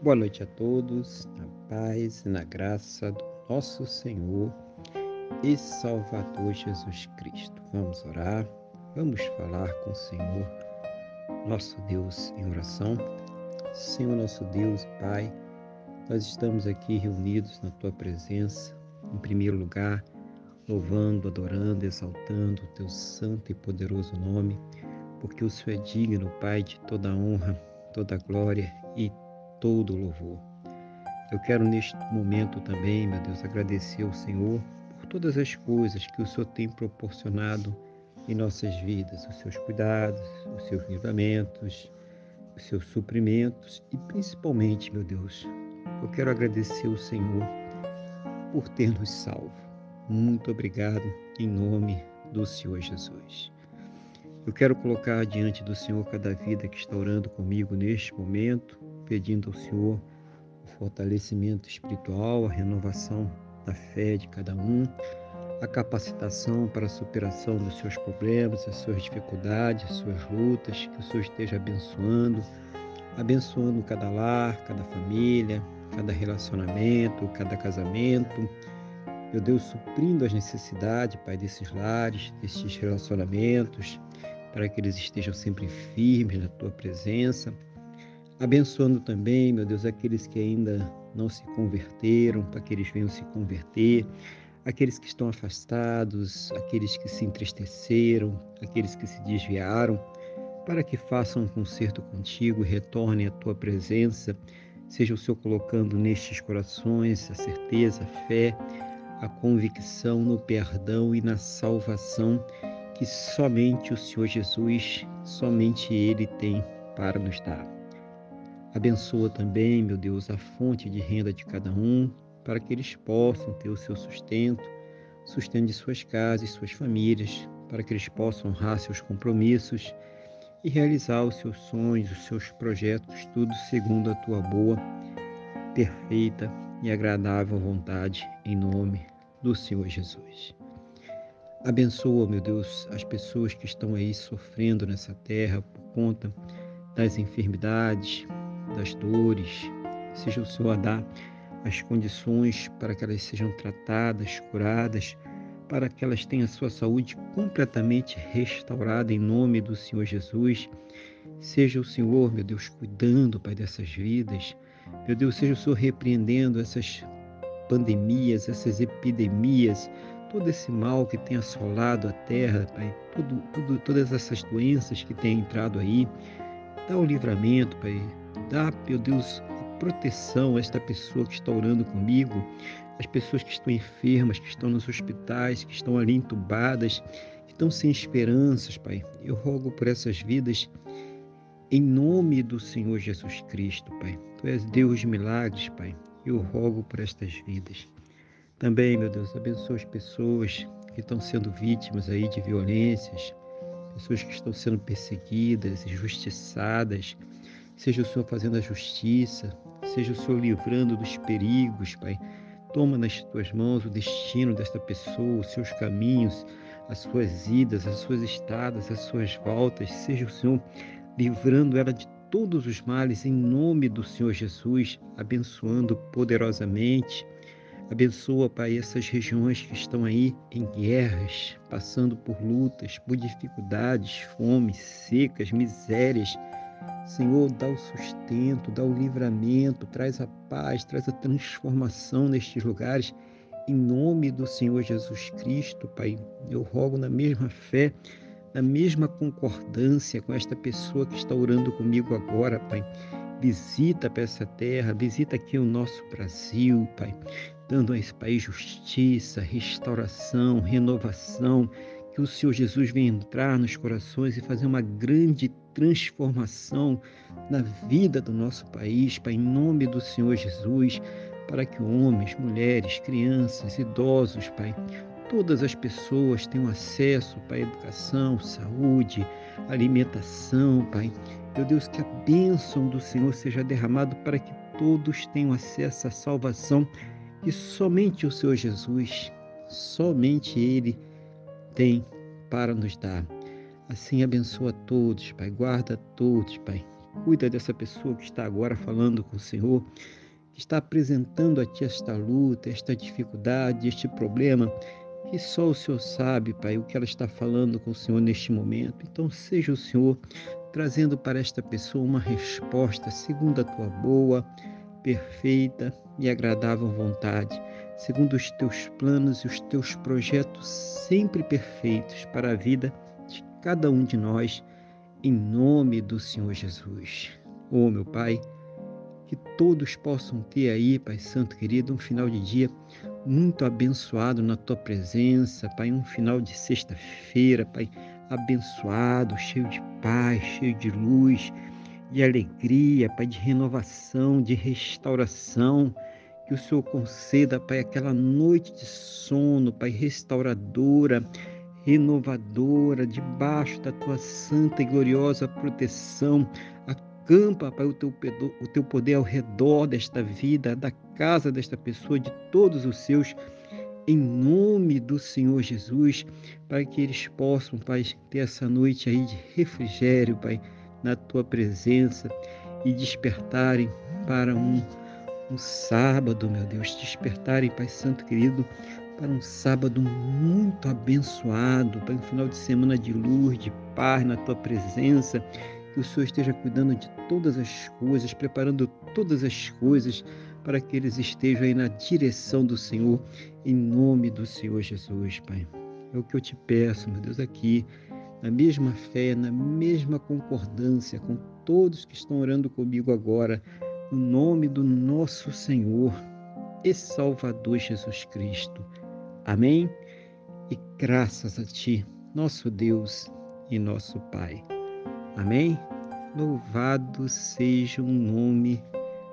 Boa noite a todos, na paz e na graça do nosso Senhor e Salvador Jesus Cristo. Vamos orar, vamos falar com o Senhor, nosso Deus, em oração. Senhor, nosso Deus Pai, nós estamos aqui reunidos na Tua presença, em primeiro lugar, louvando, adorando, exaltando o Teu santo e poderoso nome, porque o Senhor é digno, Pai, de toda honra, toda glória e todo louvor. Eu quero neste momento também, meu Deus, agradecer ao Senhor por todas as coisas que o Senhor tem proporcionado em nossas vidas, os seus cuidados, os seus livramentos, os seus suprimentos e principalmente, meu Deus, eu quero agradecer ao Senhor por ter nos salvo. Muito obrigado em nome do Senhor Jesus. Eu quero colocar diante do Senhor cada vida que está orando comigo neste momento, pedindo ao Senhor o fortalecimento espiritual, a renovação da fé de cada um, a capacitação para a superação dos seus problemas, as suas dificuldades, as suas lutas, que o Senhor esteja abençoando, abençoando cada lar, cada família, cada relacionamento, cada casamento. Meu Deus, suprindo as necessidades, Pai, desses lares, desses relacionamentos, para que eles estejam sempre firmes na tua presença Abençoando também, meu Deus, aqueles que ainda não se converteram, para que eles venham se converter, aqueles que estão afastados, aqueles que se entristeceram, aqueles que se desviaram, para que façam um concerto contigo retornem à tua presença. Seja o Senhor colocando nestes corações a certeza, a fé, a convicção no perdão e na salvação que somente o Senhor Jesus, somente Ele tem para nos dar. Abençoa também, meu Deus, a fonte de renda de cada um, para que eles possam ter o seu sustento, sustento de suas casas suas famílias, para que eles possam honrar seus compromissos e realizar os seus sonhos, os seus projetos, tudo segundo a tua boa, perfeita e agradável vontade, em nome do Senhor Jesus. Abençoa, meu Deus, as pessoas que estão aí sofrendo nessa terra por conta das enfermidades, das dores, seja o Senhor a dar as condições para que elas sejam tratadas, curadas, para que elas tenham a sua saúde completamente restaurada em nome do Senhor Jesus. Seja o Senhor, meu Deus, cuidando, Pai, dessas vidas. Meu Deus, seja o Senhor repreendendo essas pandemias, essas epidemias, todo esse mal que tem assolado a terra, Pai, tudo, tudo, todas essas doenças que têm entrado aí. Dá o livramento, Pai, Dá, meu Deus, proteção a esta pessoa que está orando comigo, as pessoas que estão enfermas, que estão nos hospitais, que estão ali entubadas, que estão sem esperanças, Pai. Eu rogo por essas vidas em nome do Senhor Jesus Cristo, Pai. Tu és Deus de milagres, Pai. Eu rogo por estas vidas. Também, meu Deus, abençoa as pessoas que estão sendo vítimas aí de violências, pessoas que estão sendo perseguidas, injustiçadas, Seja o Senhor fazendo a justiça, seja o Senhor livrando dos perigos, Pai. Toma nas tuas mãos o destino desta pessoa, os seus caminhos, as suas idas, as suas estadas, as suas voltas. Seja o Senhor livrando ela de todos os males, em nome do Senhor Jesus, abençoando poderosamente. Abençoa, Pai, essas regiões que estão aí em guerras, passando por lutas, por dificuldades, fome, secas, misérias. Senhor, dá o sustento, dá o livramento, traz a paz, traz a transformação nestes lugares. Em nome do Senhor Jesus Cristo, Pai, eu rogo na mesma fé, na mesma concordância com esta pessoa que está orando comigo agora, Pai. Visita para essa terra, visita aqui o nosso Brasil, Pai, dando a esse país justiça, restauração, renovação, que o Senhor Jesus venha entrar nos corações e fazer uma grande transformação na vida do nosso país, Pai, em nome do Senhor Jesus, para que homens, mulheres, crianças, idosos, Pai, todas as pessoas tenham acesso, Pai, à educação, saúde, alimentação, Pai. Meu Deus, que a bênção do Senhor seja derramada para que todos tenham acesso à salvação que somente o Senhor Jesus, somente Ele tem para nos dar. Assim abençoa todos, Pai, guarda todos, Pai. Cuida dessa pessoa que está agora falando com o Senhor, que está apresentando a Ti esta luta, esta dificuldade, este problema, que só o Senhor sabe, Pai, o que ela está falando com o Senhor neste momento. Então, seja o Senhor trazendo para esta pessoa uma resposta segundo a Tua boa, perfeita e agradável vontade, segundo os Teus planos e os Teus projetos sempre perfeitos para a vida de cada um de nós em nome do Senhor Jesus. Oh, meu Pai, que todos possam ter aí, Pai Santo querido, um final de dia muito abençoado na tua presença, Pai, um final de sexta-feira, Pai, abençoado, cheio de paz, cheio de luz, de alegria, Pai, de renovação, de restauração. Que o Senhor conceda, Pai, aquela noite de sono, Pai, restauradora, renovadora, debaixo da tua santa e gloriosa proteção. Acampa, Pai, o teu, o teu poder ao redor desta vida, da casa desta pessoa, de todos os seus, em nome do Senhor Jesus, para que eles possam, Pai, ter essa noite aí de refrigério, Pai, na tua presença e despertarem para um, um sábado, meu Deus, despertarem, Pai Santo querido, para um sábado muito abençoado, para um final de semana de luz, de paz na tua presença. Que o Senhor esteja cuidando de todas as coisas, preparando todas as coisas para que eles estejam aí na direção do Senhor, em nome do Senhor Jesus, Pai. É o que eu te peço, meu Deus, aqui, na mesma fé, na mesma concordância com todos que estão orando comigo agora, no nome do nosso Senhor e Salvador Jesus Cristo. Amém? E graças a Ti, nosso Deus e nosso Pai. Amém? Louvado seja o nome